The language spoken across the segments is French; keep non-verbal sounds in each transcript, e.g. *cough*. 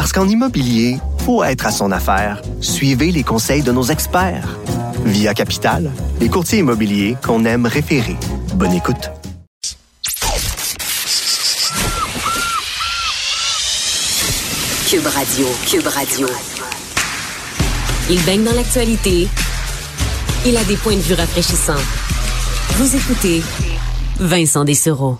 Parce qu'en immobilier, faut être à son affaire. Suivez les conseils de nos experts. Via Capital, les courtiers immobiliers qu'on aime référer. Bonne écoute. Cube Radio, Cube Radio. Il baigne dans l'actualité. Il a des points de vue rafraîchissants. Vous écoutez Vincent Dessereau.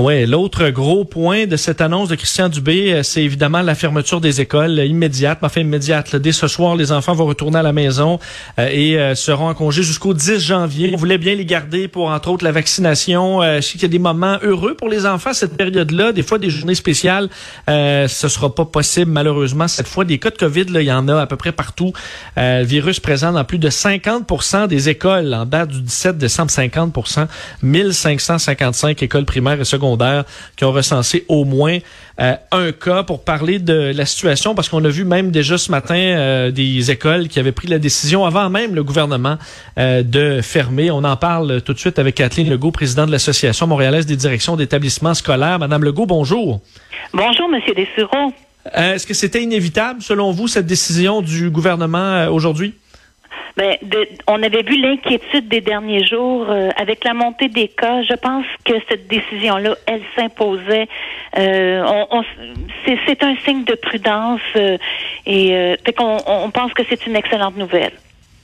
Oui, l'autre gros point de cette annonce de Christian Dubé, euh, c'est évidemment la fermeture des écoles immédiate, enfin immédiate. Dès ce soir, les enfants vont retourner à la maison euh, et euh, seront en congé jusqu'au 10 janvier. On voulait bien les garder pour, entre autres, la vaccination. je sais qu'il y a des moments heureux pour les enfants cette période-là, des fois des journées spéciales. ce sera pas possible, malheureusement. Cette fois, des cas de COVID, là, il y en a à peu près partout. le virus présent dans plus de 50 des écoles en date du 17 décembre, 50 1555 écoles primaires et secondaires qui ont recensé au moins euh, un cas pour parler de la situation, parce qu'on a vu même déjà ce matin euh, des écoles qui avaient pris la décision avant même le gouvernement euh, de fermer. On en parle tout de suite avec Kathleen Legault, présidente de l'Association montréalaise des directions d'établissements scolaires. Madame Legault, bonjour. Bonjour, Monsieur Dessureau. Est-ce que c'était inévitable, selon vous, cette décision du gouvernement aujourd'hui? Ben, on avait vu l'inquiétude des derniers jours euh, avec la montée des cas. Je pense que cette décision-là, elle s'imposait. Euh, on, c'est un signe de prudence euh, et fait qu'on on pense que c'est une excellente nouvelle.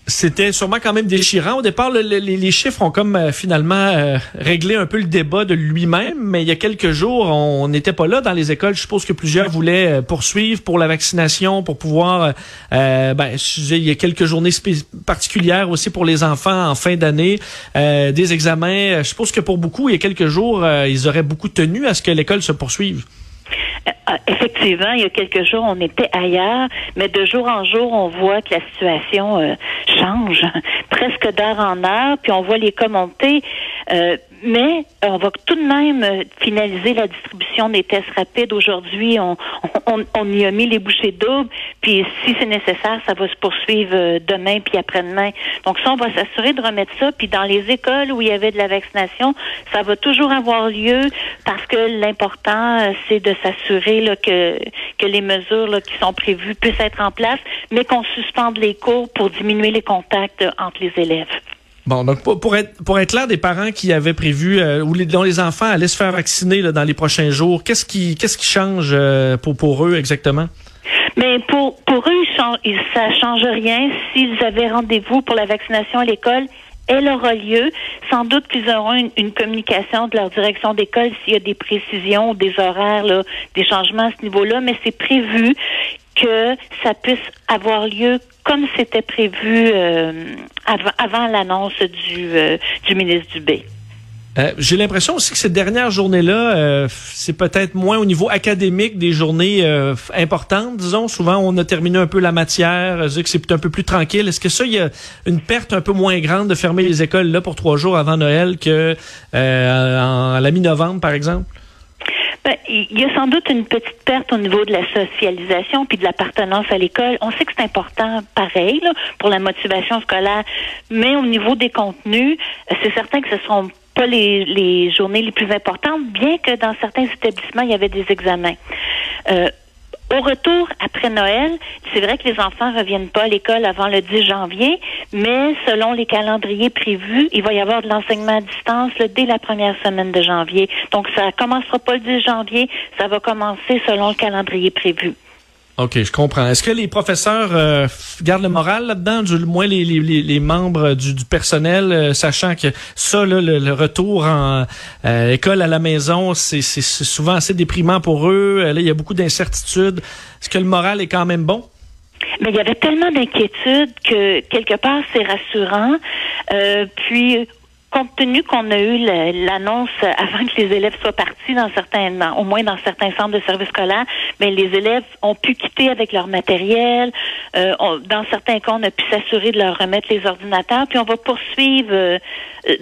C'était sûrement quand même déchirant. Au départ, les, chiffres ont comme euh, finalement euh, réglé un peu le débat de lui-même, mais il y a quelques jours, on n'était pas là dans les écoles. Je suppose que plusieurs voulaient euh, poursuivre pour la vaccination, pour pouvoir... ben, il y a quelques journées particulières aussi pour les enfants en fin d'année, des examens. Je suppose que pour beaucoup, il y a quelques jours, ils auraient beaucoup tenu à ce que l'école se poursuive. Euh, effectivement, il y a quelques jours, on était ailleurs, mais de jour en jour, on voit que la situation euh, change, *laughs* presque d'heure en heure, puis on voit les cas. Euh, mais on va tout de même finaliser la distribution des tests rapides. Aujourd'hui, on, on, y a mis les bouchées doubles, puis si c'est nécessaire, ça va se poursuivre demain puis après-demain. Donc ça, on va s'assurer de remettre ça. Puis dans les écoles où il y avait de la vaccination, ça va toujours avoir lieu parce que l'important, c'est de s'assurer que, que les mesures qui sont prévues puissent être en place, mais qu'on suspende les cours pour diminuer les contacts entre les élèves. Bon, donc pour, être pour être clair, des parents qui avaient prévu euh, ou dont les enfants allaient se faire vacciner dans les prochains jours, qu'est-ce qui qu'est-ce qui change euh, pour pour eux exactement? Mais pour pour eux, ça change rien s'ils avaient rendez-vous pour la vaccination à l'école elle aura lieu. Sans doute qu'ils auront une, communication de leur direction d'école s'il y a des précisions, des horaires, des changements à ce niveau-là, mais c'est prévu que ça puisse avoir lieu comme c'était prévu euh, avant, l'annonce du, euh, du ministre Dubé. Euh, j'ai l'impression aussi que ces dernières journées-là, euh, c'est peut-être moins au niveau académique des journées euh, importantes, disons. Souvent, on a terminé un peu la matière, que c'est un peu plus tranquille. Est-ce que ça, il y a une perte un peu moins grande de fermer les écoles là pour trois jours avant Noël que en, à la mi-novembre, par exemple? Ben, il y a sans doute une petite perte au niveau de la socialisation puis de l'appartenance à l'école. On sait que c'est important, pareil, pour la motivation scolaire, mais au niveau des contenus, c'est certain que ce sont pas les, les journées les plus importantes, bien que dans certains établissements, il y avait des examens. Euh, au retour après Noël, c'est vrai que les enfants reviennent pas à l'école avant le 10 janvier, mais selon les calendriers prévus, il va y avoir de l'enseignement à distance dès la première semaine de janvier. Donc ça commencera pas le 10 janvier, ça va commencer selon le calendrier prévu. OK, je comprends. Est-ce que les professeurs euh, gardent le moral là-dedans, du moins les, les, les membres du, du personnel, euh, sachant que ça, là, le, retour en euh, école à la maison, c'est souvent assez déprimant pour eux. Là, il y a beaucoup d'incertitudes. Est-ce que le moral est quand même bon? Mais il y avait tellement d'inquiétudes que quelque part c'est rassurant. puis compte tenu qu'on a eu l'annonce avant que les élèves soient partis dans certains, au moins dans certains centres de services scolaires, mais les élèves ont pu quitter avec leur matériel. Euh, dans certains cas, on a pu s'assurer de leur remettre les ordinateurs, puis on va poursuivre euh,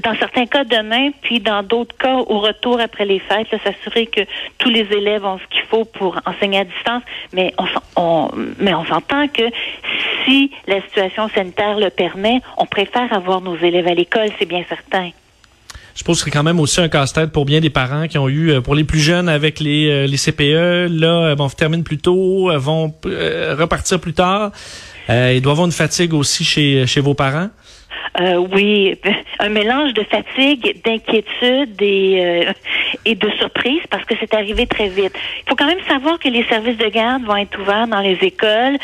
dans certains cas demain, puis dans d'autres cas au retour après les fêtes, s'assurer que tous les élèves ont ce qu'il faut pour enseigner à distance. Mais on, on mais on s'entend que si la situation sanitaire le permet, on préfère avoir nos élèves à l'école, c'est bien certain. Je pense que c'est quand même aussi un casse-tête pour bien des parents qui ont eu, euh, pour les plus jeunes avec les, euh, les CPE, là, bon, terminent plus tôt, vont euh, repartir plus tard. Euh, il doit y avoir une fatigue aussi chez, chez vos parents. Euh, oui, *laughs* un mélange de fatigue, d'inquiétude et, euh, et de surprise parce que c'est arrivé très vite. Il faut quand même savoir que les services de garde vont être ouverts dans les écoles.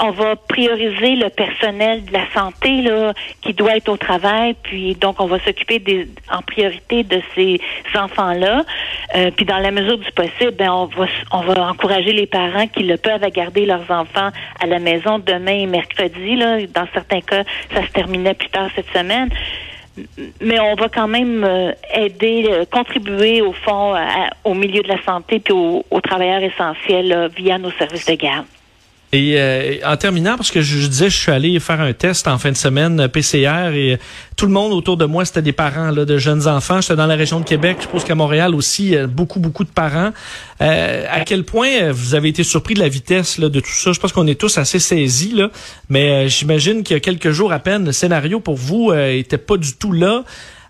On va prioriser le personnel de la santé là qui doit être au travail, puis donc on va s'occuper des, en priorité de ces enfants-là. Euh, puis dans la mesure du possible, ben on va on va encourager les parents qui le peuvent à garder leurs enfants à la maison demain et mercredi. Là, dans certains cas, ça se terminait plus tard cette semaine. Mais on va quand même euh, aider, euh, contribuer au fond au milieu de la santé puis aux, travailleurs essentiels via nos services de garde. Et euh, en terminant, parce que je, disais, je suis allé faire un test en fin de semaine euh, PCR et tout le monde autour de moi, c'était des parents là, de jeunes enfants. J'étais dans la région de Québec. Je pense qu'à Montréal aussi, beaucoup, beaucoup de parents. Euh, à quel point vous avez été surpris de la vitesse là, de tout ça? Je pense qu'on est tous assez saisis, là, mais j'imagine qu'il y a quelques jours à peine, le scénario pour vous était pas du tout là.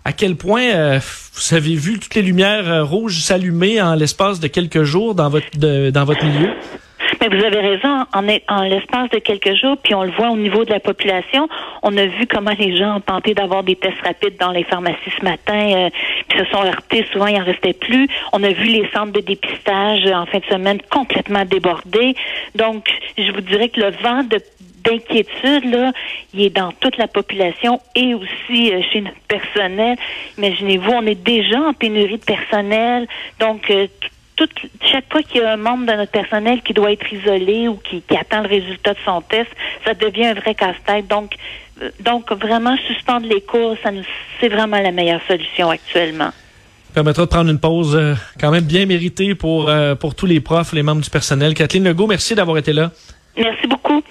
À quel point vous avez vu toutes les lumières rouges s'allumer en l'espace de quelques jours dans votre, dans votre milieu? Mais vous avez raison, en, en l'espace de quelques jours, puis on le voit au niveau de la population, on a vu comment les gens ont tenté d'avoir des tests rapides dans les pharmacies ce matin, euh, puis se sont heurtés, souvent il en restait plus. On a vu les centres de dépistage en fin de semaine complètement débordés. Donc, je vous dirais que le vent de d'inquiétude, là, il est dans toute la population et aussi euh, chez notre personnel. Imaginez-vous, on est déjà en pénurie de personnel, donc euh, chaque fois qu'il y a un membre de notre personnel qui doit être isolé ou qui, attend le résultat de son test, ça devient un vrai casse-tête. Donc, euh, donc vraiment suspendre les cours, ça nous, c'est vraiment la meilleure solution actuellement. Permettra de prendre une pause euh, quand même bien méritée pour euh, pour tous les profs, les membres du personnel. Kathleen Legault, merci d'avoir été là. Merci beaucoup.